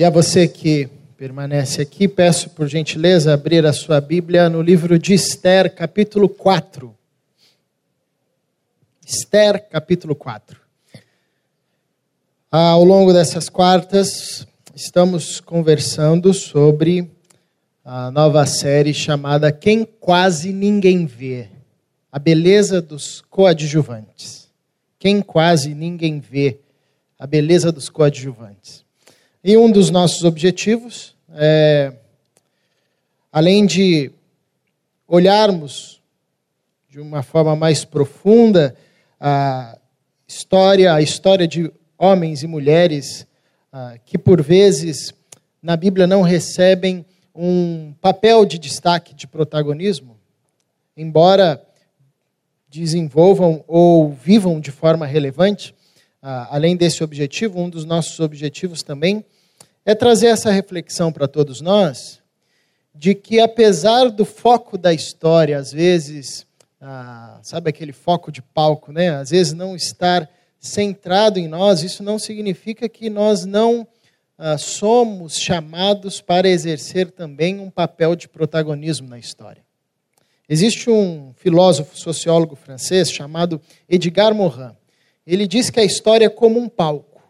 E a você que permanece aqui, peço por gentileza abrir a sua Bíblia no livro de Esther, capítulo 4. Esther, capítulo 4. Ao longo dessas quartas, estamos conversando sobre a nova série chamada Quem Quase Ninguém Vê A Beleza dos Coadjuvantes. Quem Quase Ninguém Vê A Beleza dos Coadjuvantes. E um dos nossos objetivos é, além de olharmos de uma forma mais profunda a história, a história de homens e mulheres ah, que por vezes na Bíblia não recebem um papel de destaque, de protagonismo, embora desenvolvam ou vivam de forma relevante. Ah, além desse objetivo, um dos nossos objetivos também é trazer essa reflexão para todos nós, de que apesar do foco da história, às vezes, ah, sabe aquele foco de palco, né? Às vezes não estar centrado em nós, isso não significa que nós não ah, somos chamados para exercer também um papel de protagonismo na história. Existe um filósofo sociólogo francês chamado Edgar Morin. Ele diz que a história é como um palco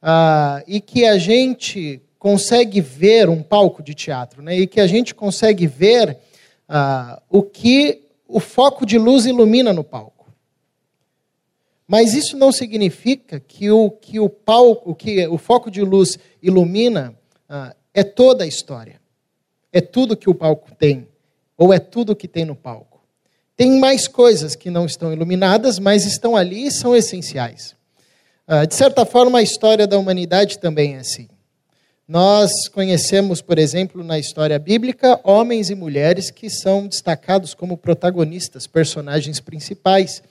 ah, e que a gente consegue ver um palco de teatro, né? e que a gente consegue ver ah, o que o foco de luz ilumina no palco. Mas isso não significa que o que o palco, que o foco de luz ilumina ah, é toda a história, é tudo que o palco tem, ou é tudo que tem no palco. Tem mais coisas que não estão iluminadas, mas estão ali e são essenciais. Ah, de certa forma, a história da humanidade também é assim. Nós conhecemos, por exemplo, na história bíblica, homens e mulheres que são destacados como protagonistas, personagens principais,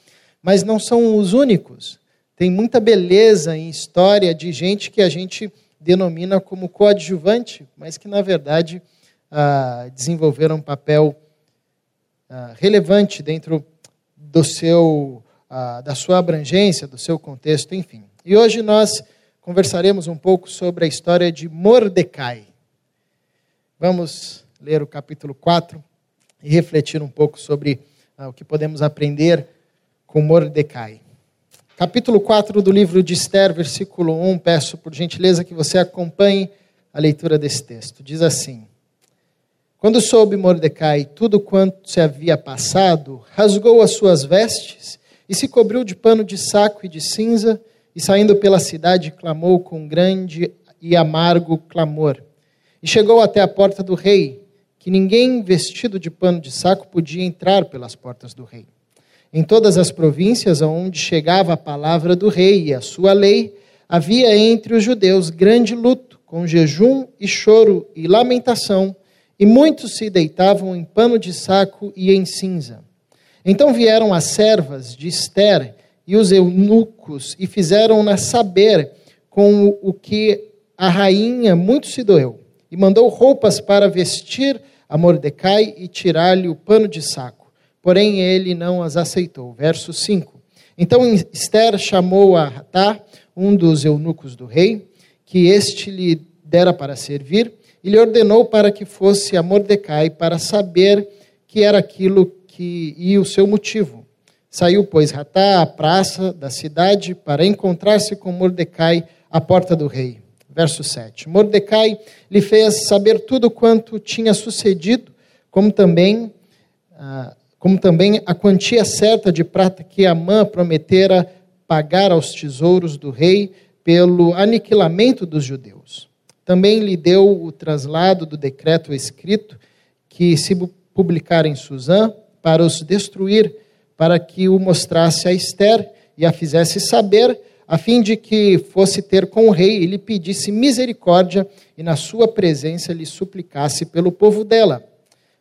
mas não são os únicos. Tem muita beleza em história de gente que a gente denomina como coadjuvante, mas que, na verdade, ah, desenvolveram um papel ah, relevante dentro do seu da sua abrangência, do seu contexto, enfim. E hoje nós conversaremos um pouco sobre a história de Mordecai. Vamos ler o capítulo 4 e refletir um pouco sobre ah, o que podemos aprender com Mordecai. Capítulo 4 do livro de Esther, versículo 1, peço por gentileza que você acompanhe a leitura desse texto. Diz assim: Quando soube Mordecai tudo quanto se havia passado, rasgou as suas vestes e se cobriu de pano de saco e de cinza, e saindo pela cidade, clamou com grande e amargo clamor. E chegou até a porta do rei, que ninguém vestido de pano de saco podia entrar pelas portas do rei. Em todas as províncias aonde chegava a palavra do rei e a sua lei, havia entre os judeus grande luto, com jejum e choro e lamentação, e muitos se deitavam em pano de saco e em cinza. Então vieram as servas de Esther e os eunucos e fizeram-na saber com o que a rainha muito se doeu. E mandou roupas para vestir a Mordecai e tirar-lhe o pano de saco. Porém ele não as aceitou. Verso 5. Então Esther chamou a Ratá, um dos eunucos do rei, que este lhe dera para servir, e lhe ordenou para que fosse a Mordecai para saber que era aquilo que e o seu motivo. Saiu, pois, Ratá à praça da cidade para encontrar-se com Mordecai à porta do rei. Verso 7. Mordecai lhe fez saber tudo quanto tinha sucedido, como também, ah, como também a quantia certa de prata que Amã prometera pagar aos tesouros do rei pelo aniquilamento dos judeus. Também lhe deu o traslado do decreto escrito que se publicara em Suzã, para os destruir, para que o mostrasse a Esther e a fizesse saber, a fim de que fosse ter com o rei e lhe pedisse misericórdia e na sua presença lhe suplicasse pelo povo dela.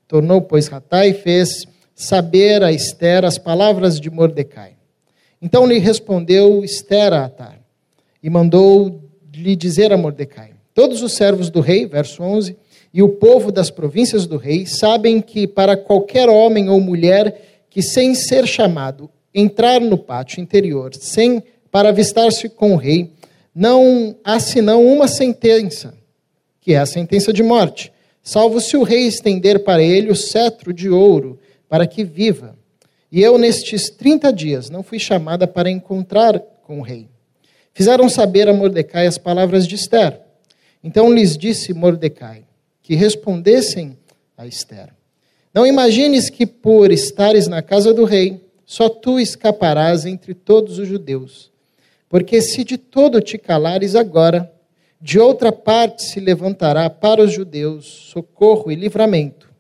Tornou, pois, Ratai e fez saber a Esther as palavras de Mordecai. Então lhe respondeu Esther a Atar e mandou lhe dizer a Mordecai: Todos os servos do rei, verso 11, e o povo das províncias do rei sabem que para qualquer homem ou mulher que sem ser chamado entrar no pátio interior, sem para avistar-se com o rei, não há senão uma sentença, que é a sentença de morte, salvo se o rei estender para ele o cetro de ouro, para que viva. E eu, nestes 30 dias, não fui chamada para encontrar com o rei. Fizeram saber a Mordecai as palavras de Esther. Então lhes disse Mordecai que respondessem a Esther. Não imagines que por estares na casa do rei, só tu escaparás entre todos os judeus. Porque se de todo te calares agora, de outra parte se levantará para os judeus socorro e livramento,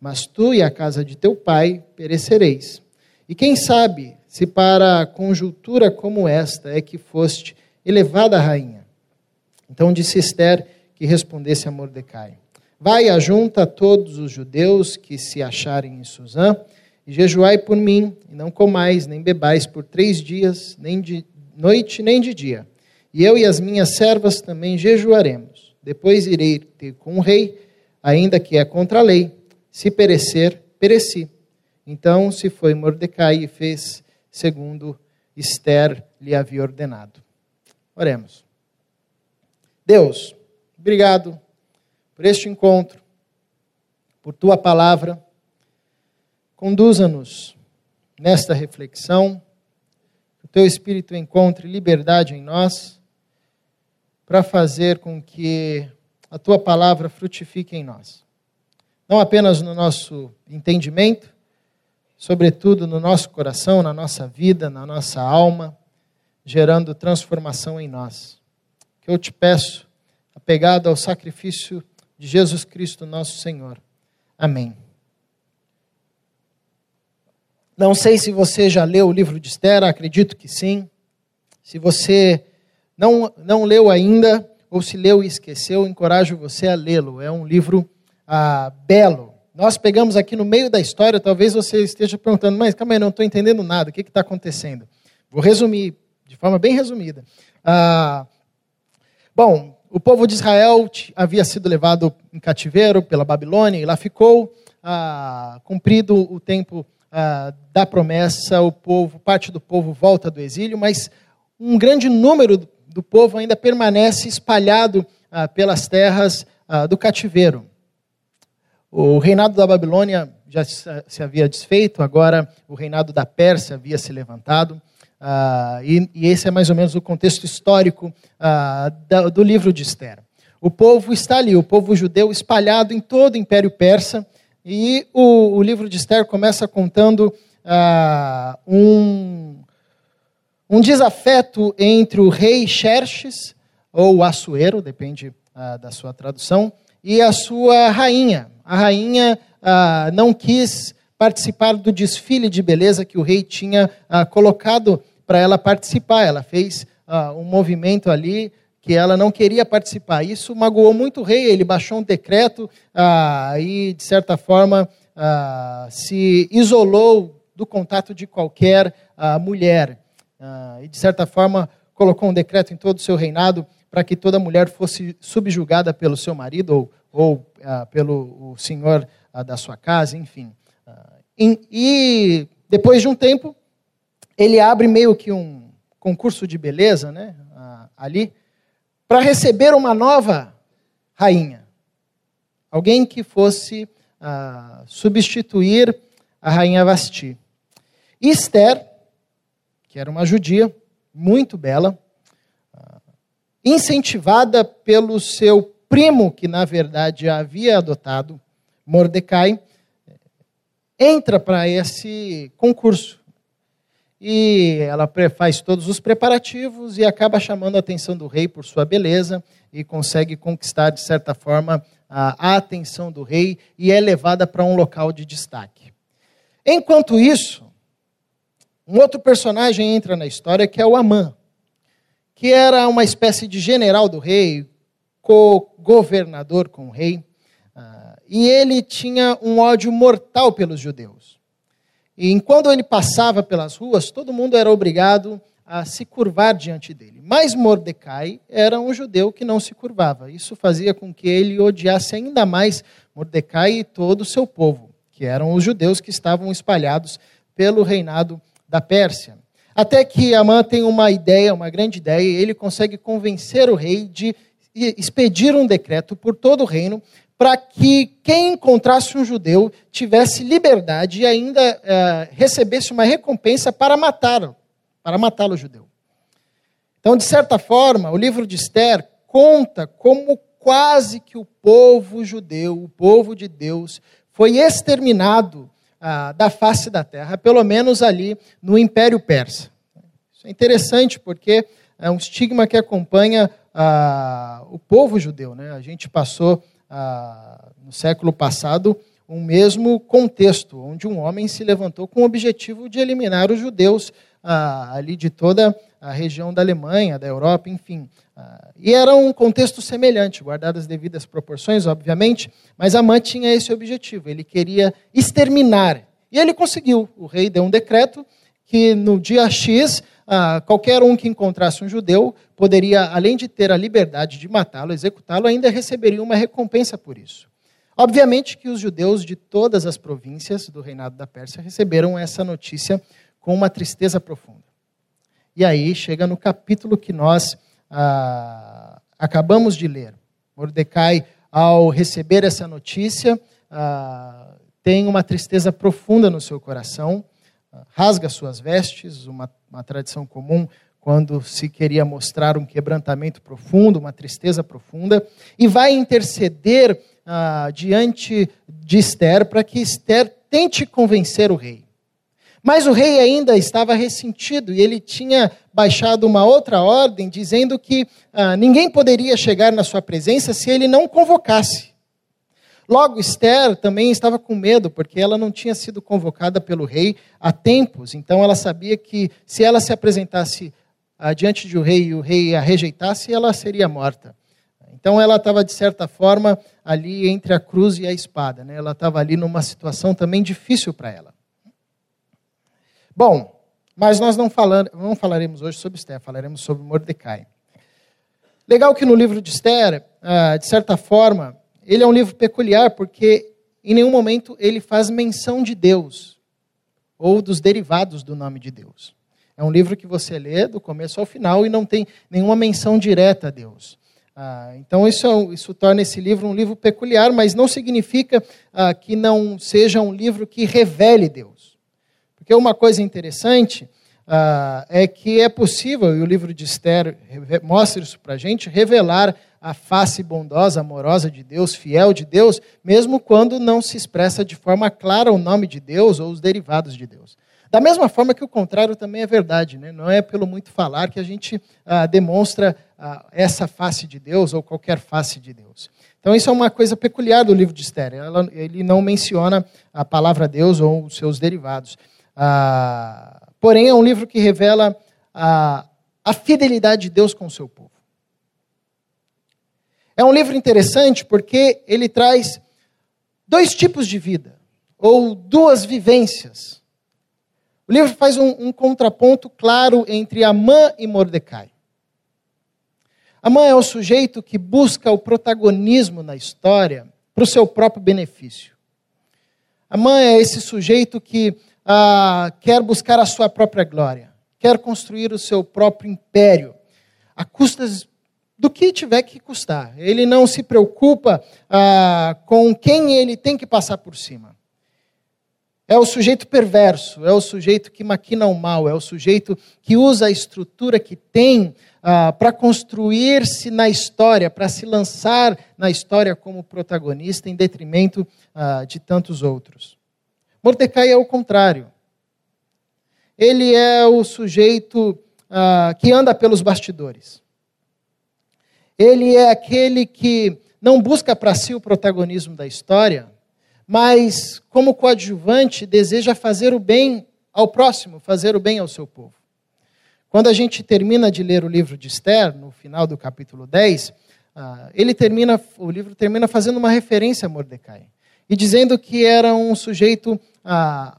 mas tu e a casa de teu pai perecereis. E quem sabe se para conjuntura como esta é que foste elevada rainha? Então disse Esther que respondesse a Mordecai: Vai, ajunta todos os judeus que se acharem em Suzã, e jejuai por mim, e não comais, nem bebais por três dias, nem de noite, nem de dia. E eu e as minhas servas também jejuaremos. Depois irei ter com o rei, ainda que é contra a lei. Se perecer, pereci. Então se foi Mordecai e fez segundo Esther lhe havia ordenado. Oremos. Deus, obrigado por este encontro, por tua palavra. Conduza-nos nesta reflexão, que o teu Espírito encontre liberdade em nós, para fazer com que a tua palavra frutifique em nós. Não apenas no nosso entendimento, sobretudo no nosso coração, na nossa vida, na nossa alma, gerando transformação em nós. Que eu te peço, apegado ao sacrifício de Jesus Cristo, nosso Senhor. Amém. Não sei se você já leu o livro de Esther, acredito que sim. Se você não, não leu ainda, ou se leu e esqueceu, encorajo você a lê-lo. É um livro ah, belo. Nós pegamos aqui no meio da história, talvez você esteja perguntando, mas calma aí, não estou entendendo nada, o que está acontecendo? Vou resumir, de forma bem resumida. Ah, bom, o povo de Israel havia sido levado em cativeiro pela Babilônia e lá ficou. Ah, cumprido o tempo ah, da promessa, o povo, parte do povo volta do exílio, mas um grande número do povo ainda permanece espalhado ah, pelas terras ah, do cativeiro. O reinado da Babilônia já se havia desfeito, agora o reinado da Pérsia havia se levantado. Ah, e, e, esse é mais ou menos o contexto histórico ah, do livro de Esther. O povo está ali, o povo judeu espalhado em todo o Império Persa, e o, o livro de Esther começa contando ah, um, um desafeto entre o rei Xerxes, ou Assuero, depende ah, da sua tradução, e a sua rainha. A rainha ah, não quis participar do desfile de beleza que o rei tinha ah, colocado para ela participar. Ela fez uh, um movimento ali que ela não queria participar. Isso magoou muito o rei, ele baixou um decreto uh, e, de certa forma, uh, se isolou do contato de qualquer mulher. e, de certa forma, colocou um decreto em todo o seu reinado para que toda mulher fosse subjugada pelo seu marido ou, ou pelo senhor da sua casa, enfim. e, depois de um tempo, ele abre meio que um concurso de beleza, né, ali, para receber uma nova rainha. Alguém que fosse uh, substituir a rainha Vasti. Esther, que era uma judia, muito bela, uh, incentivada pelo seu primo, que na verdade a havia adotado, Mordecai, entra para esse concurso e ela faz todos os preparativos e acaba chamando a atenção do rei por sua beleza e consegue conquistar, de certa forma, a atenção do rei e é levada para um local de destaque. Enquanto isso, um outro personagem entra na história que é o Amã, que era uma espécie de general do rei, co-governador com o rei, ah, e ele tinha um ódio mortal pelos judeus. E enquanto ele passava pelas ruas, todo mundo era obrigado a se curvar diante dele. Mas Mordecai era um judeu que não se curvava. Isso fazia com que ele odiasse ainda mais Mordecai e todo o seu povo, que eram os judeus que estavam espalhados pelo reinado da Pérsia. Até que Amã tem uma ideia, uma grande ideia, e ele consegue convencer o rei de expedir um decreto por todo o reino para que quem encontrasse um judeu tivesse liberdade e ainda é, recebesse uma recompensa para matá-lo, para matá-lo judeu. Então, de certa forma, o livro de Esther conta como quase que o povo judeu, o povo de Deus, foi exterminado ah, da face da terra, pelo menos ali no Império Persa. Isso é interessante porque é um estigma que acompanha ah, o povo judeu. Né? A gente passou no século passado um mesmo contexto, onde um homem se levantou com o objetivo de eliminar os judeus ah, ali de toda a região da Alemanha, da Europa, enfim. Ah, e era um contexto semelhante, guardadas as devidas proporções, obviamente, mas Amã tinha esse objetivo, ele queria exterminar. E ele conseguiu. O rei deu um decreto que no dia X ah, qualquer um que encontrasse um judeu poderia, além de ter a liberdade de matá-lo, executá-lo, ainda receberia uma recompensa por isso. Obviamente que os judeus de todas as províncias do reinado da Pérsia receberam essa notícia com uma tristeza profunda. E aí chega no capítulo que nós ah, acabamos de ler. Mordecai, ao receber essa notícia, ah, tem uma tristeza profunda no seu coração rasga suas vestes, uma, uma tradição comum quando se queria mostrar um quebrantamento profundo, uma tristeza profunda, e vai interceder ah, diante de Esther para que Esther tente convencer o rei. Mas o rei ainda estava ressentido e ele tinha baixado uma outra ordem dizendo que ah, ninguém poderia chegar na sua presença se ele não convocasse. Logo, Esther também estava com medo, porque ela não tinha sido convocada pelo rei há tempos. Então, ela sabia que se ela se apresentasse ah, diante de um rei e o rei a rejeitasse, ela seria morta. Então, ela estava, de certa forma, ali entre a cruz e a espada. Né? Ela estava ali numa situação também difícil para ela. Bom, mas nós não, falando, não falaremos hoje sobre Esther, falaremos sobre Mordecai. Legal que no livro de Esther, ah, de certa forma, ele é um livro peculiar porque em nenhum momento ele faz menção de Deus ou dos derivados do nome de Deus. É um livro que você lê do começo ao final e não tem nenhuma menção direta a Deus. Ah, então, isso, é, isso, torna esse livro um livro peculiar, mas não significa ah, que não seja um livro que revele Deus. Porque uma coisa interessante ah, é que é possível, e o livro de Esther mostra isso para a gente, revelar a face bondosa, amorosa de Deus, fiel de Deus, mesmo quando não se expressa de forma clara o nome de Deus ou os derivados de Deus. Da mesma forma que o contrário também é verdade, né? não é pelo muito falar que a gente ah, demonstra ah, essa face de Deus ou qualquer face de Deus. Então, isso é uma coisa peculiar do livro de Esther. Ela, ele não menciona a palavra Deus ou os seus derivados. Ah, porém, é um livro que revela a, a fidelidade de Deus com o seu povo. É um livro interessante porque ele traz dois tipos de vida, ou duas vivências. O livro faz um, um contraponto claro entre Amã e Mordecai. Amã é o sujeito que busca o protagonismo na história para o seu próprio benefício. Amã é esse sujeito que ah, quer buscar a sua própria glória, quer construir o seu próprio império, a custas do que tiver que custar. Ele não se preocupa ah, com quem ele tem que passar por cima. É o sujeito perverso, é o sujeito que maquina o mal, é o sujeito que usa a estrutura que tem ah, para construir-se na história, para se lançar na história como protagonista em detrimento ah, de tantos outros. Mordecai é o contrário. Ele é o sujeito ah, que anda pelos bastidores. Ele é aquele que não busca para si o protagonismo da história, mas, como coadjuvante, deseja fazer o bem ao próximo, fazer o bem ao seu povo. Quando a gente termina de ler o livro de Esther, no final do capítulo 10, ah, ele termina, o livro termina fazendo uma referência a Mordecai e dizendo que era um sujeito ah,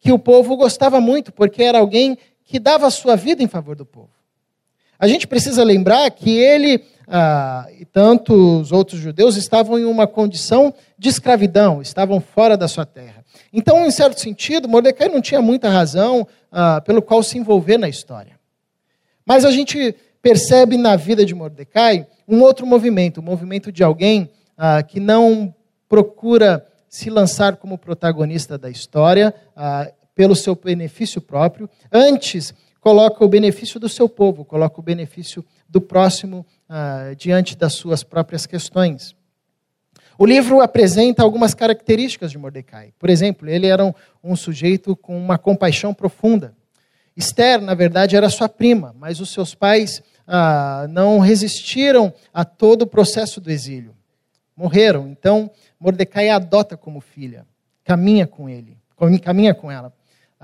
que o povo gostava muito, porque era alguém que dava a sua vida em favor do povo. A gente precisa lembrar que ele ah, e tantos outros judeus estavam em uma condição de escravidão, estavam fora da sua terra. Então, em certo sentido, Mordecai não tinha muita razão ah, pelo qual se envolver na história. Mas a gente percebe na vida de Mordecai um outro movimento, o um movimento de alguém ah, que não procura se lançar como protagonista da história ah, pelo seu benefício próprio, antes coloca o benefício do seu povo, coloca o benefício do próximo ah, diante das suas próprias questões. O livro apresenta algumas características de Mordecai. Por exemplo, ele era um, um sujeito com uma compaixão profunda. Esther, na verdade, era sua prima, mas os seus pais ah, não resistiram a todo o processo do exílio. Morreram. Então, Mordecai a adota como filha, caminha com ele, caminha com ela.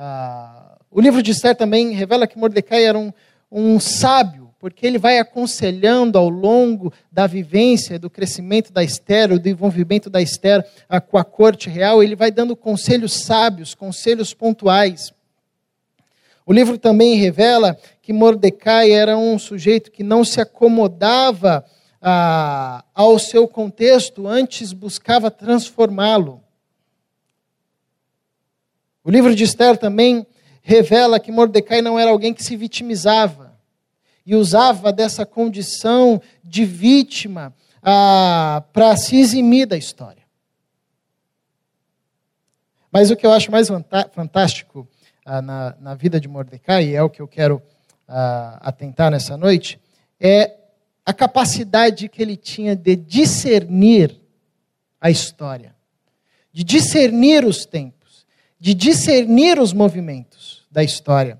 Ah, o livro de Esther também revela que Mordecai era um, um sábio porque ele vai aconselhando ao longo da vivência, do crescimento da Esther, do envolvimento da Esther com a corte real, ele vai dando conselhos sábios, conselhos pontuais. O livro também revela que Mordecai era um sujeito que não se acomodava ah, ao seu contexto, antes buscava transformá-lo. O livro de Esther também revela que Mordecai não era alguém que se vitimizava e usava dessa condição de vítima ah, para se eximir da história. Mas o que eu acho mais fantástico ah, na, na, vida de Mordecai, e é o que eu quero ah, atentar nessa noite, é a capacidade que ele tinha de discernir a história, de discernir os tempos, de discernir os movimentos da história.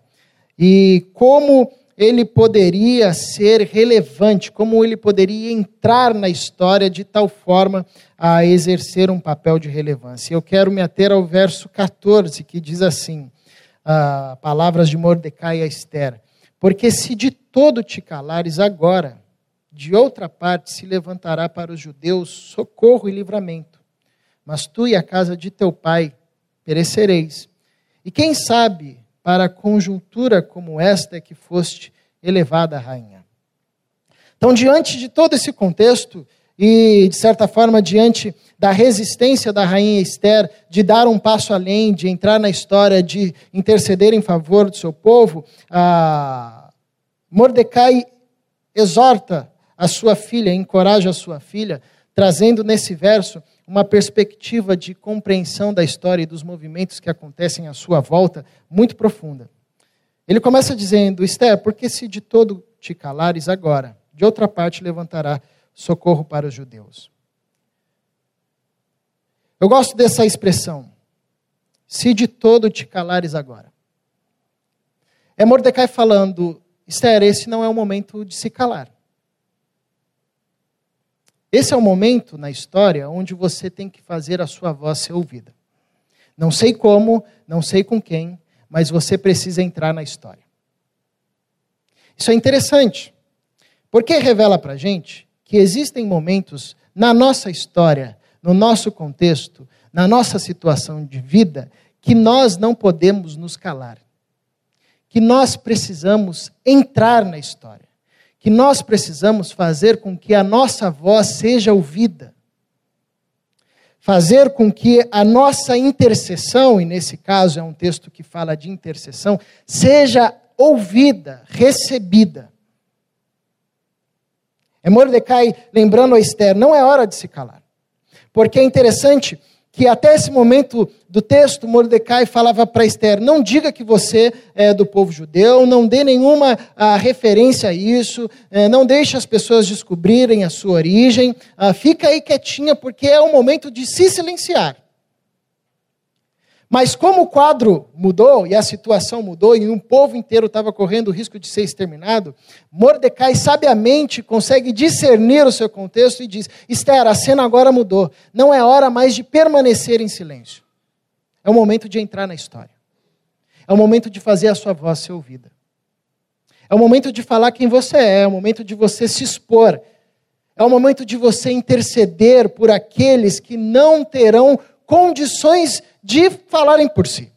E como ele poderia ser relevante, como ele poderia entrar na história de tal forma a exercer um papel de relevância. Eu quero me ater ao verso 14, que diz assim: ah, palavras de Mordecai a Esther. Porque se de todo te calares agora, de outra parte se levantará para os judeus socorro e livramento. Mas tu e a casa de teu pai perecereis. E quem sabe para conjuntura como esta é que foste elevada rainha. Então, diante de todo esse contexto, e, de certa forma, diante da resistência da rainha Esther de dar um passo além, de entrar na história, de interceder em favor do seu povo, Mordecai exorta a sua filha, encoraja a sua filha, trazendo nesse verso uma perspectiva de compreensão da história e dos movimentos que acontecem à sua volta muito profunda. Ele começa dizendo: Esther, porque se de todo te calares agora, de outra parte levantará socorro para os judeus. Eu gosto dessa expressão. Se de todo te calares agora. É Mordecai falando, Esther, esse não é o momento de se calar. Esse é o momento na história onde você tem que fazer a sua voz ser ouvida. Não sei como, não sei com quem, mas você precisa entrar na história. Isso é interessante, porque revela para a gente que existem momentos na nossa história, no nosso contexto, na nossa situação de vida, que nós não podemos nos calar, que nós precisamos entrar na história que nós precisamos fazer com que a nossa voz seja ouvida. Fazer com que a nossa intercessão, e nesse caso é um texto que fala de intercessão, seja ouvida, recebida. É Mordecai lembrando a Esther: não é hora de se calar. Porque é interessante que até esse momento do texto, Mordecai falava para Esther: não diga que você é do povo judeu, não dê nenhuma a, ah, referência a isso, é, não deixe as pessoas descobrirem a sua origem, ah, fica aí quietinha, porque é o momento de se silenciar. Mas como o quadro mudou e a situação mudou e um povo inteiro estava correndo o risco de ser exterminado, Mordecai sabiamente consegue discernir o seu contexto e diz: Esther, a cena agora mudou. Não é hora mais de permanecer em silêncio. É o momento de entrar na história. É o momento de fazer a sua voz ser ouvida. É o momento de falar quem você é, é o momento de você se expor. É o momento de você interceder por aqueles que não terão condições de falarem por si.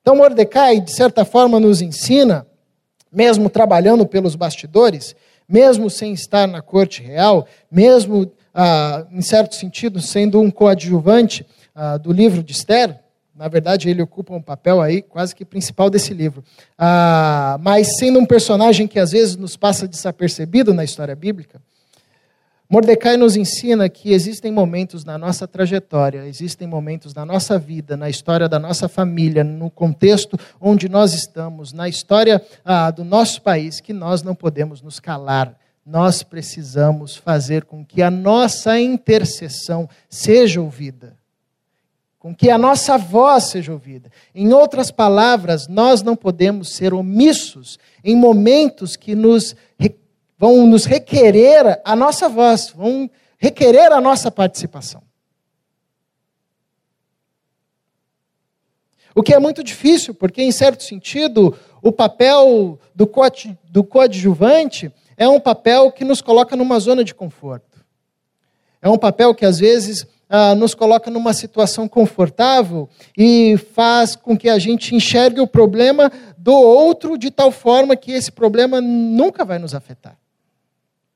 Então, Mordecai, de certa forma, nos ensina, mesmo trabalhando pelos bastidores, mesmo sem estar na corte real, mesmo ah, em certo sentido, sendo um coadjuvante ah, do livro de Esther. Na verdade, ele ocupa um papel aí quase que principal desse livro. Ah, mas sendo um personagem que às vezes nos passa desapercebido na história bíblica, Mordecai nos ensina que existem momentos na nossa trajetória, existem momentos na nossa vida, na história da nossa família, no contexto onde nós estamos, na história ah, do nosso país, que nós não podemos nos calar. Nós precisamos fazer com que a nossa intercessão seja ouvida, com que a nossa voz seja ouvida. Em outras palavras, nós não podemos ser omissos em momentos que nos vão nos requerer a nossa voz, vão requerer a nossa participação. O que é muito difícil, porque, em certo sentido, o papel do, do coadjuvante é um papel que nos coloca numa zona de conforto. É um papel que, às vezes, ah, nos coloca numa situação confortável e faz com que a gente enxergue o problema do outro de tal forma que esse problema nunca vai nos afetar.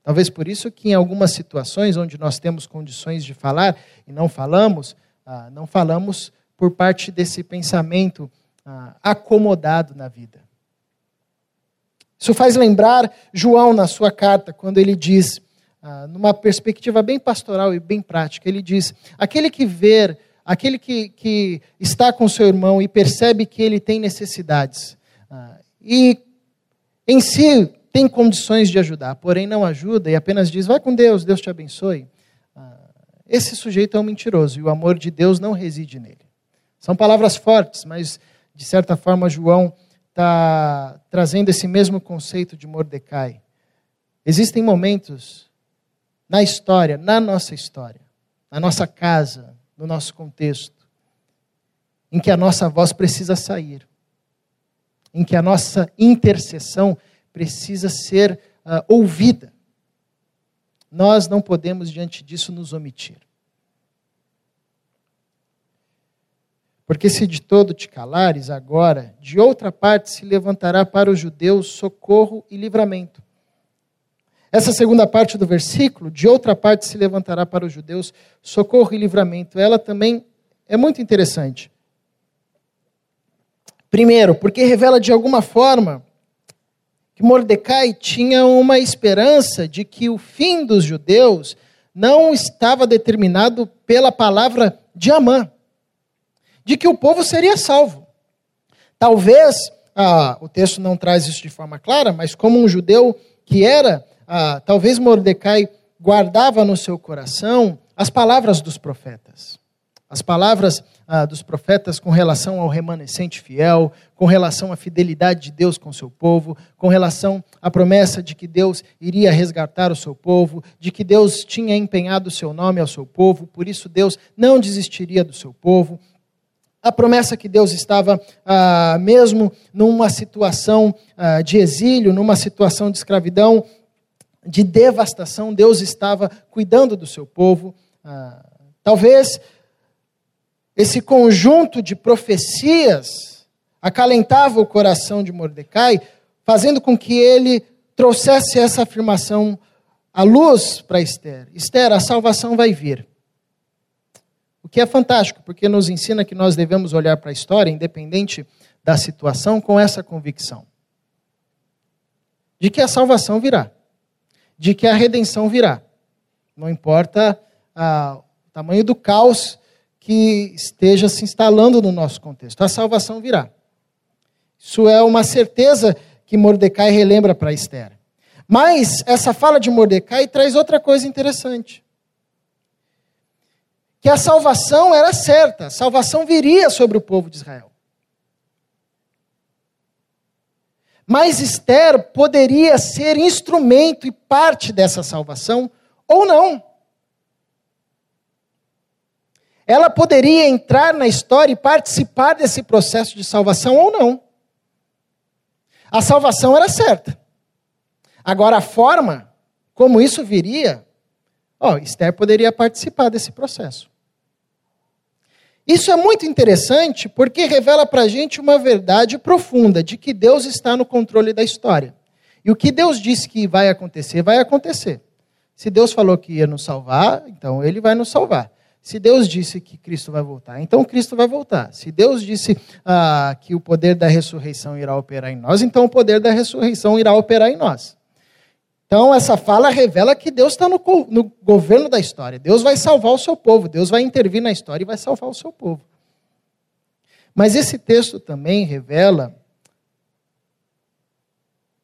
Talvez por isso que em algumas situações onde nós temos condições de falar e não falamos, ah, não falamos por parte desse pensamento ah, acomodado na vida. Isso faz lembrar João na sua carta, quando ele diz, ah, numa perspectiva bem pastoral e bem prática, ele diz: aquele que vê, aquele que, que está com seu irmão e percebe que ele tem necessidades, e em si tem condições de ajudar, porém não ajuda e apenas diz: vai com Deus, Deus te abençoe. Ah, esse sujeito é um mentiroso e o amor de Deus não reside nele. São palavras fortes, mas de certa forma João está trazendo esse mesmo conceito de Mordecai. Existem momentos na história, na nossa história, na nossa casa, no nosso contexto, em que a nossa voz precisa sair, em que a nossa intercessão precisa ser uh, ouvida. Nós não podemos, diante disso, nos omitir. Porque se de todo te calares, agora, de outra parte se levantará para os judeus socorro e livramento. Essa segunda parte do versículo, de outra parte se levantará para os judeus socorro e livramento, ela também é muito interessante. Primeiro, porque revela de alguma forma que Mordecai tinha uma esperança de que o fim dos judeus não estava determinado pela palavra de Amã, de que o povo seria salvo. Talvez, ah, o texto não traz isso de forma clara, mas como um judeu que era, ah, talvez Mordecai guardava no seu coração as palavras dos profetas. As palavras ah, dos profetas com relação ao remanescente fiel, com relação à fidelidade de Deus com seu povo, com relação à promessa de que Deus iria resgatar o seu povo, de que Deus tinha empenhado o seu nome ao seu povo, por isso Deus não desistiria do seu povo. A promessa que Deus estava, ah, mesmo numa situação ah, de exílio, numa situação de escravidão, de devastação, Deus estava cuidando do seu povo. Ah, talvez esse conjunto de profecias acalentava o coração de Mordecai, fazendo com que ele trouxesse essa afirmação à luz para Esther: Esther, a salvação vai vir. Que é fantástico, porque nos ensina que nós devemos olhar para a história, independente da situação, com essa convicção: de que a salvação virá, de que a redenção virá. Não importa ah, o tamanho do caos que esteja se instalando no nosso contexto. A salvação virá. Isso é uma certeza que Mordecai relembra para Esther. Mas essa fala de Mordecai traz outra coisa interessante. Que a salvação era certa, a salvação viria sobre o povo de Israel. Mas Esther poderia ser instrumento e parte dessa salvação ou não ela poderia entrar na história e participar desse processo de salvação ou não. A salvação era certa. Agora, a forma como isso viria, ó, Esther poderia participar desse processo. Isso é muito interessante porque revela para a gente uma verdade profunda de que Deus está no controle da história. E o que Deus disse que vai acontecer, vai acontecer. Se Deus falou que ia nos salvar, então ele vai nos salvar. Se Deus disse que Cristo vai voltar, então Cristo vai voltar. Se Deus disse ah, que o poder da ressurreição irá operar em nós, então o poder da ressurreição irá operar em nós. Então, essa fala revela que Deus está no, no, governo da história. Deus vai salvar o seu povo, Deus vai intervir na história e vai salvar o seu povo. Mas esse texto também revela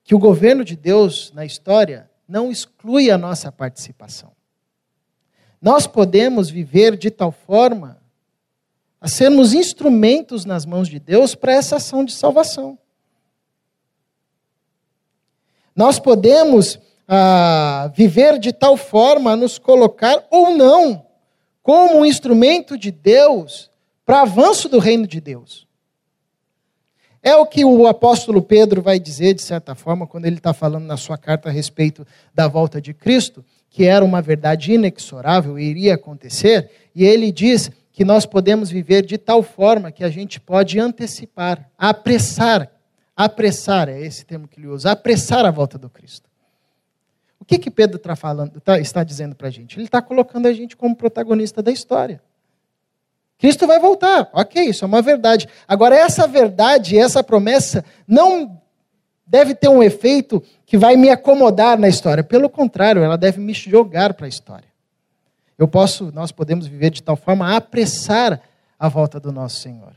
que o governo de Deus na história não exclui a nossa participação. Nós podemos viver de tal forma a sermos instrumentos nas mãos de Deus para essa ação de salvação. Nós podemos ah, viver de tal forma a nos colocar ou não como um instrumento de Deus para avanço do reino de Deus. É o que o apóstolo Pedro vai dizer, de certa forma, quando ele está falando na sua carta a respeito da volta de Cristo que era uma verdade inexorável e iria acontecer, e ele diz que nós podemos viver de tal forma que a gente pode antecipar, apressar, apressar, é esse termo que ele usa, apressar a volta do Cristo. O que, que Pedro está falando, tá, está dizendo para a gente? Ele está colocando a gente como protagonista da história. Cristo vai voltar, ok, isso é uma verdade. Agora, essa verdade, essa promessa, não deve ter um efeito que vai me acomodar na história. Pelo contrário, ela deve me jogar para a história. Eu posso, nós podemos viver de tal forma a apressar a volta do nosso Senhor.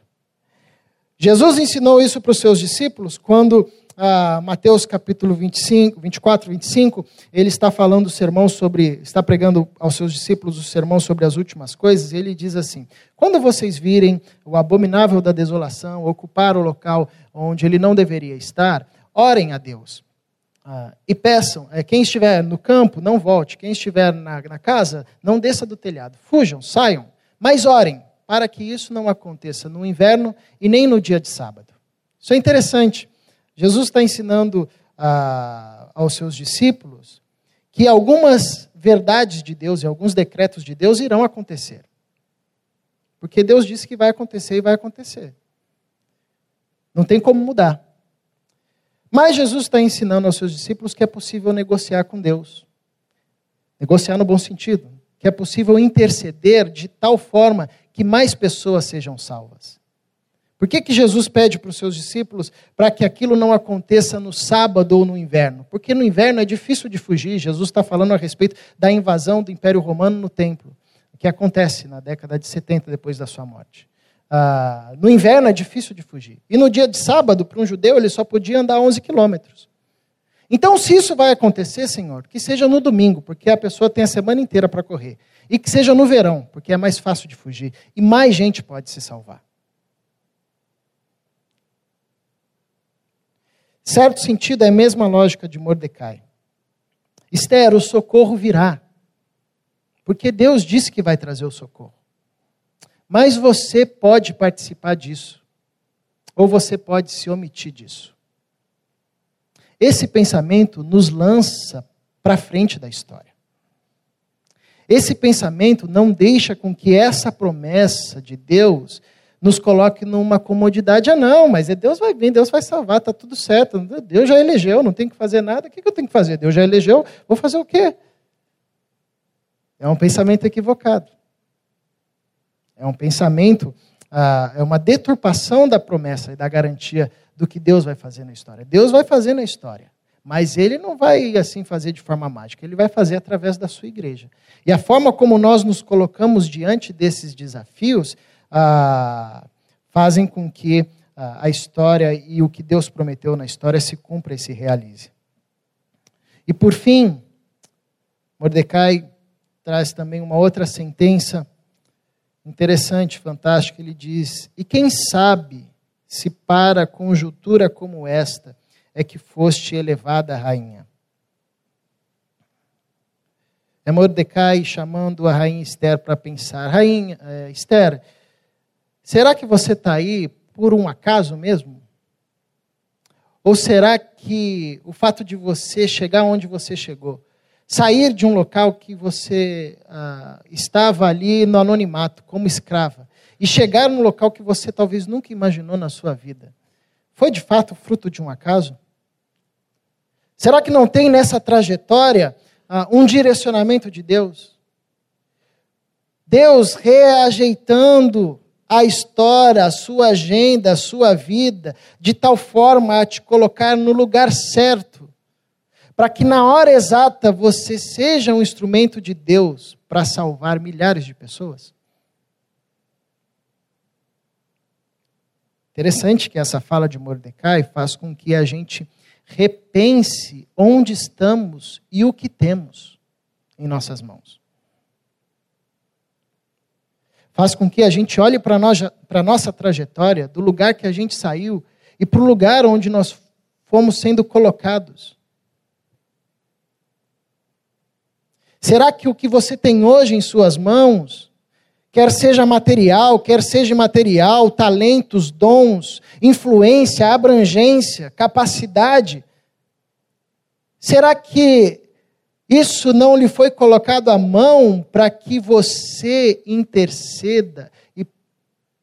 Jesus ensinou isso para os seus discípulos quando ah, Mateus capítulo 25, 24, 25, ele está falando o sermão sobre, está pregando aos seus discípulos o sermão sobre as últimas coisas, ele diz assim: Quando vocês virem o abominável da desolação ocupar o local onde ele não deveria estar, orem a Deus. Ah, e peçam, é, quem estiver no campo, não volte, quem estiver na, na casa, não desça do telhado, fujam, saiam, mas orem, para que isso não aconteça no inverno e nem no dia de sábado. Isso é interessante. Jesus está ensinando ah, aos seus discípulos que algumas verdades de Deus e alguns decretos de Deus irão acontecer. Porque Deus disse que vai acontecer e vai acontecer. Não tem como mudar. Mas Jesus está ensinando aos seus discípulos que é possível negociar com Deus. Negociar no bom sentido. Que é possível interceder de tal forma que mais pessoas sejam salvas. Por que, que Jesus pede para os seus discípulos para que aquilo não aconteça no sábado ou no inverno? Porque no inverno é difícil de fugir. Jesus está falando a respeito da invasão do Império Romano no templo, que acontece na década de 70 depois da sua morte. Ah, no inverno é difícil de fugir. E no dia de sábado, para um judeu, ele só podia andar 11 quilômetros. Então, se isso vai acontecer, Senhor, que seja no domingo, porque a pessoa tem a semana inteira para correr. E que seja no verão, porque é mais fácil de fugir. E mais gente pode se salvar. Certo sentido, é a mesma lógica de Mordecai. Esther, o socorro virá. Porque Deus disse que vai trazer o socorro. Mas você pode participar disso, ou você pode se omitir disso. Esse pensamento nos lança para frente da história. Esse pensamento não deixa com que essa promessa de Deus nos coloque numa comodidade. Ah, não, mas é Deus vai vir, Deus vai salvar, está tudo certo. Deus já elegeu, não tem que fazer nada. O que eu tenho que fazer? Deus já elegeu, vou fazer o quê? É um pensamento equivocado. É um pensamento, ah, é uma deturpação da promessa e da garantia do que Deus vai fazer na história. Deus vai fazer na história, mas Ele não vai assim fazer de forma mágica, Ele vai fazer através da sua igreja. E a forma como nós nos colocamos diante desses desafios fazem com que a história e o que Deus prometeu na história se cumpra e se realize. E por fim, Mordecai traz também uma outra sentença interessante, fantástico, ele diz: E quem sabe se para conjuntura como esta é que foste elevada rainha? É Mordecai chamando a rainha Esther para pensar: Rainha, é, Esther, será que você está aí por um acaso mesmo? Ou será que o fato de você chegar onde você chegou sair de um local que você ah, estava ali no anonimato, como escrava, e chegar num local que você talvez nunca imaginou na sua vida, foi de fato fruto de um acaso? Será que não tem nessa trajetória ah, um direcionamento de Deus. Deus reajeitando a história, a sua agenda, a sua vida, de tal forma a te colocar no lugar certo, para que na hora exata você seja um instrumento de Deus para salvar milhares de pessoas. Interessante que essa fala de Mordecai faz com que a gente repense onde estamos e o que temos em nossas mãos faz com que a gente olhe para a nossa trajetória, do lugar que a gente saiu e para o lugar onde nós fomos sendo colocados. Será que o que você tem hoje em suas mãos, quer seja material, quer seja imaterial, talentos, dons, influência, abrangência, capacidade, será que isso não lhe foi colocado à mão para que você interceda e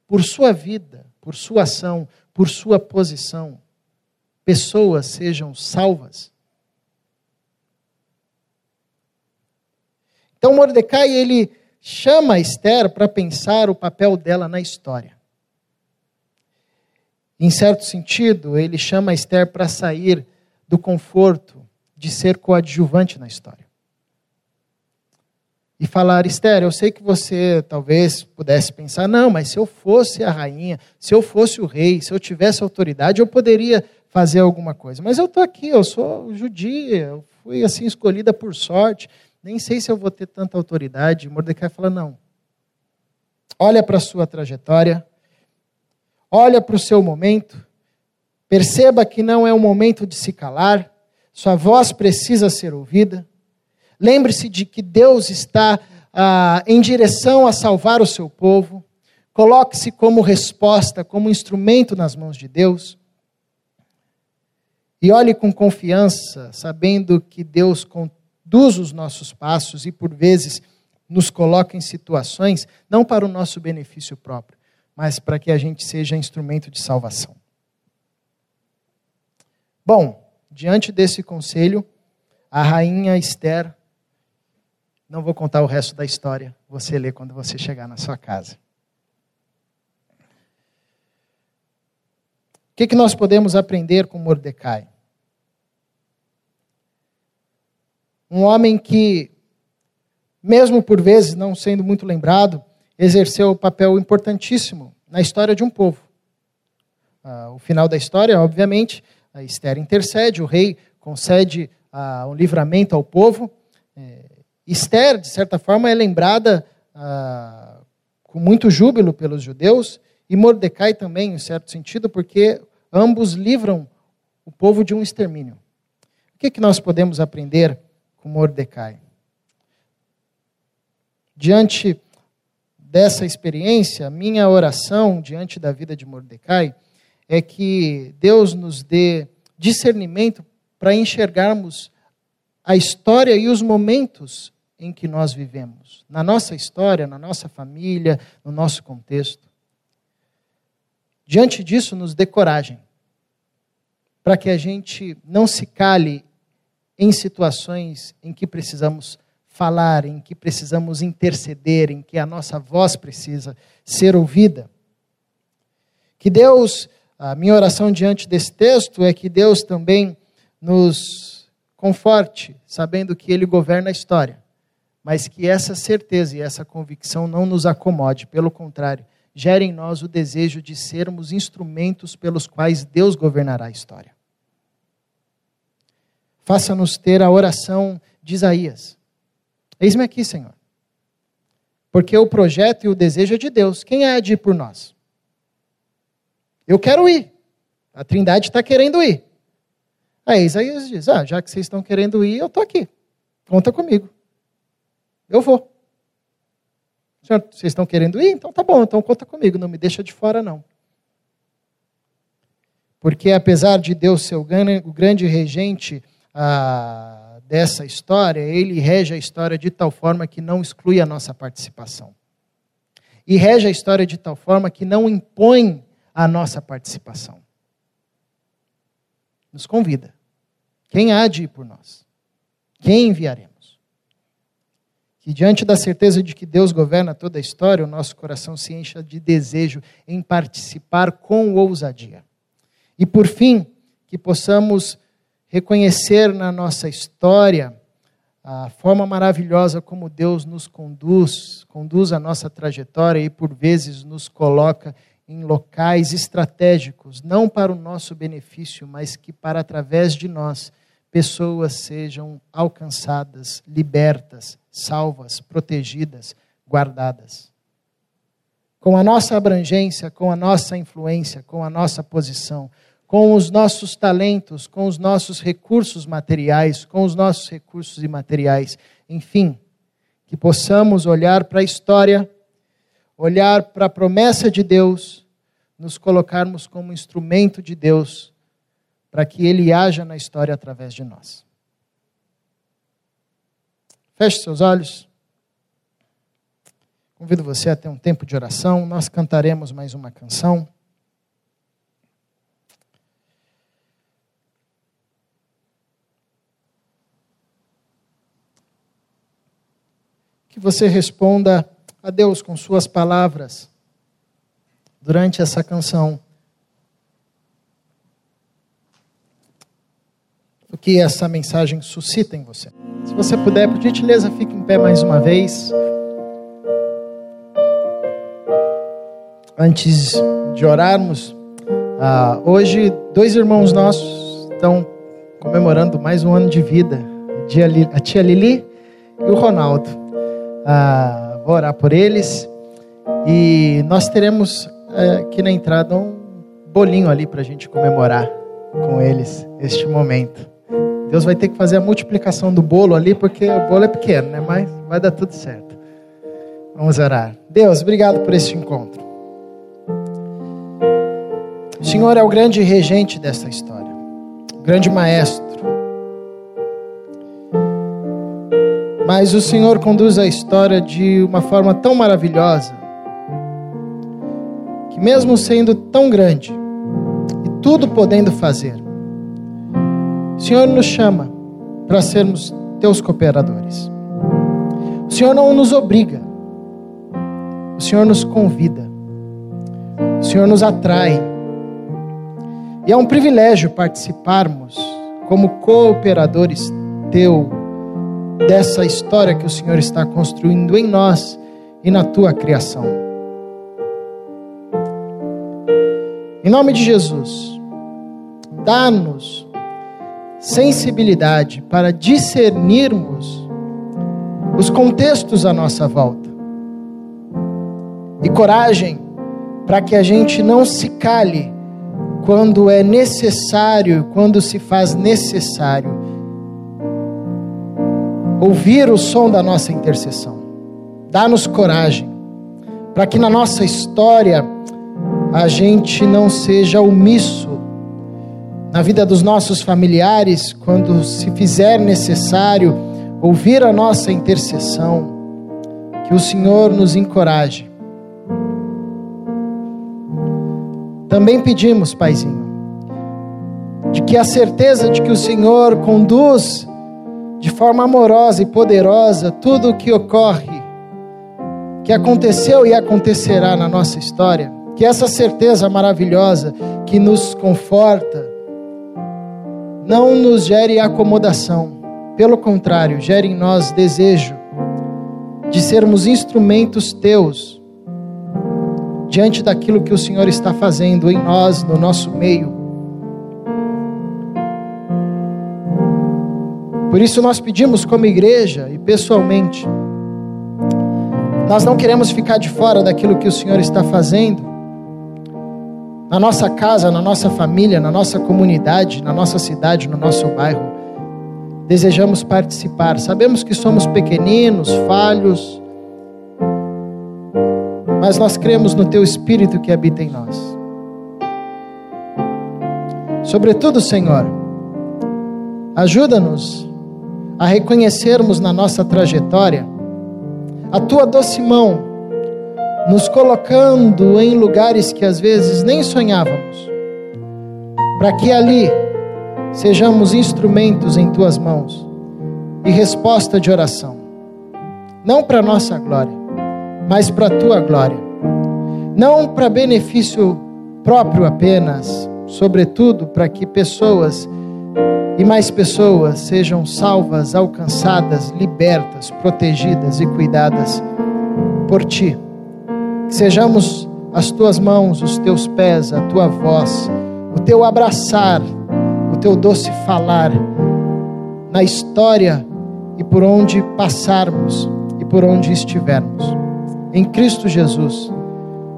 por sua vida, por sua ação, por sua posição, pessoas sejam salvas. Então Mordecai ele chama Esther para pensar o papel dela na história. Em certo sentido, ele chama Esther para sair do conforto de ser coadjuvante na história. E falar, Esther, eu sei que você talvez pudesse pensar, não, mas se eu fosse a rainha, se eu fosse o rei, se eu tivesse autoridade, eu poderia fazer alguma coisa. Mas eu estou aqui, eu sou judia, eu fui assim escolhida por sorte, nem sei se eu vou ter tanta autoridade. Mordecai fala, não. Olha para a sua trajetória, olha para o seu momento, perceba que não é o momento de se calar, sua voz precisa ser ouvida. Lembre-se de que Deus está ah, em direção a salvar o seu povo. Coloque-se como resposta, como instrumento nas mãos de Deus. E olhe com confiança, sabendo que Deus conduz os nossos passos e, por vezes, nos coloca em situações não para o nosso benefício próprio, mas para que a gente seja instrumento de salvação. Bom, diante desse conselho, a rainha Esther, não vou contar o resto da história, você lê quando você chegar na sua casa. O que, que nós podemos aprender com Mordecai? Um homem que, mesmo por vezes não sendo muito lembrado, exerceu um papel importantíssimo na história de um povo. Ah, o final da história, obviamente, Esther intercede, o rei concede ah, um livramento ao povo. É, Esther, de certa forma, é lembrada ah, com muito júbilo pelos judeus, e Mordecai também, em certo sentido, porque ambos livram o povo de um extermínio. O que, que nós podemos aprender com Mordecai? Diante dessa experiência, minha oração diante da vida de Mordecai é que Deus nos dê discernimento para enxergarmos a história e os momentos em que nós vivemos, na nossa história, na nossa família, no nosso contexto. Diante disso, nos dê coragem, para que a gente não se cale em situações em que precisamos falar, em que precisamos interceder, em que a nossa voz precisa ser ouvida. Que Deus a minha oração diante desse texto é que Deus também nos conforte, sabendo que Ele governa a história, mas que essa certeza e essa convicção não nos acomode, pelo contrário, gere em nós o desejo de sermos instrumentos pelos quais Deus governará a história. Faça-nos ter a oração de Isaías. Eis-me aqui, Senhor. Porque o projeto e o desejo é de Deus. Quem é de ir por nós? Eu quero ir. A Trindade está querendo ir. Aí Isaías diz: Ah, já que vocês estão querendo ir, eu estou aqui. Conta comigo. Eu vou. Senhor, vocês estão querendo ir? Então tá bom, então conta comigo, não me deixa de fora, não. Porque apesar de Deus ser o grande regente ah, dessa história, ele rege a história de tal forma que não exclui a nossa participação. E rege a história de tal forma que não impõe a nossa participação. Nos convida. Quem há de ir por nós? Quem enviaremos? que diante da certeza de que Deus governa toda a história, o nosso coração se encha de desejo em participar com ousadia. E por fim, que possamos reconhecer na nossa história a forma maravilhosa como Deus nos conduz, conduz a nossa trajetória e por vezes nos coloca em locais estratégicos, não para o nosso benefício, mas que para através de nós pessoas sejam alcançadas, libertas, salvas, protegidas, guardadas. Com a nossa abrangência, com a nossa influência, com a nossa posição, com os nossos talentos, com os nossos recursos materiais, com os nossos recursos imateriais, enfim, que possamos olhar para a história, olhar para a promessa de Deus, nos colocarmos como instrumento de Deus, para que Ele haja na história através de nós. Feche seus olhos. Convido você a ter um tempo de oração. Nós cantaremos mais uma canção. que você responda a Deus com suas palavras durante essa canção. O que essa mensagem suscita em você. Se você puder, por gentileza, fique em pé mais uma vez. Antes de orarmos, ah, hoje dois irmãos nossos estão comemorando mais um ano de vida. A tia Lili e o Ronaldo ah, vou orar por eles. E nós teremos aqui na entrada um bolinho ali para a gente comemorar com eles este momento. Deus vai ter que fazer a multiplicação do bolo ali, porque o bolo é pequeno, né? Mas vai dar tudo certo. Vamos orar. Deus, obrigado por este encontro. O Senhor é o grande regente dessa história, o grande maestro Mas o Senhor conduz a história de uma forma tão maravilhosa, que mesmo sendo tão grande e tudo podendo fazer, o Senhor nos chama para sermos teus cooperadores. O Senhor não nos obriga, o Senhor nos convida, o Senhor nos atrai. E é um privilégio participarmos como cooperadores teu dessa história que o Senhor está construindo em nós e na tua criação. Nome de Jesus, dá-nos sensibilidade para discernirmos os contextos à nossa volta e coragem para que a gente não se cale quando é necessário, quando se faz necessário ouvir o som da nossa intercessão. Dá-nos coragem, para que na nossa história a gente não seja omisso na vida dos nossos familiares, quando se fizer necessário ouvir a nossa intercessão, que o Senhor nos encoraje. Também pedimos, Paizinho, de que a certeza de que o Senhor conduz de forma amorosa e poderosa tudo o que ocorre, que aconteceu e acontecerá na nossa história. Que essa certeza maravilhosa que nos conforta não nos gere acomodação, pelo contrário, gere em nós desejo de sermos instrumentos teus diante daquilo que o Senhor está fazendo em nós, no nosso meio. Por isso nós pedimos como igreja e pessoalmente, nós não queremos ficar de fora daquilo que o Senhor está fazendo na nossa casa, na nossa família, na nossa comunidade, na nossa cidade, no nosso bairro. Desejamos participar. Sabemos que somos pequeninos, falhos, mas nós cremos no Teu Espírito que habita em nós. Sobretudo, Senhor, ajuda-nos a reconhecermos na nossa trajetória a tua doce mão, nos colocando em lugares que às vezes nem sonhávamos, para que ali sejamos instrumentos em tuas mãos e resposta de oração. não para nossa glória, mas para a tua glória. Não para benefício próprio apenas, sobretudo para que pessoas e mais pessoas sejam salvas, alcançadas, libertas, protegidas e cuidadas por ti. Que sejamos as tuas mãos, os teus pés, a tua voz, o teu abraçar, o teu doce falar na história e por onde passarmos e por onde estivermos. Em Cristo Jesus.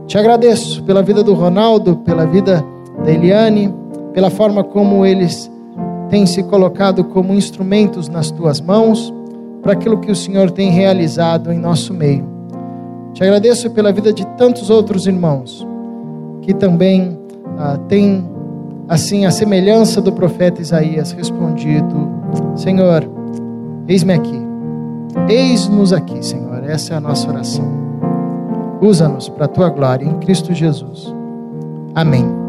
Te agradeço pela vida do Ronaldo, pela vida da Eliane, pela forma como eles têm se colocado como instrumentos nas tuas mãos para aquilo que o Senhor tem realizado em nosso meio. Te agradeço pela vida de tantos outros irmãos que também ah, têm, assim, a semelhança do profeta Isaías respondido: Senhor, eis-me aqui, eis-nos aqui, Senhor, essa é a nossa oração. Usa-nos para a tua glória em Cristo Jesus. Amém.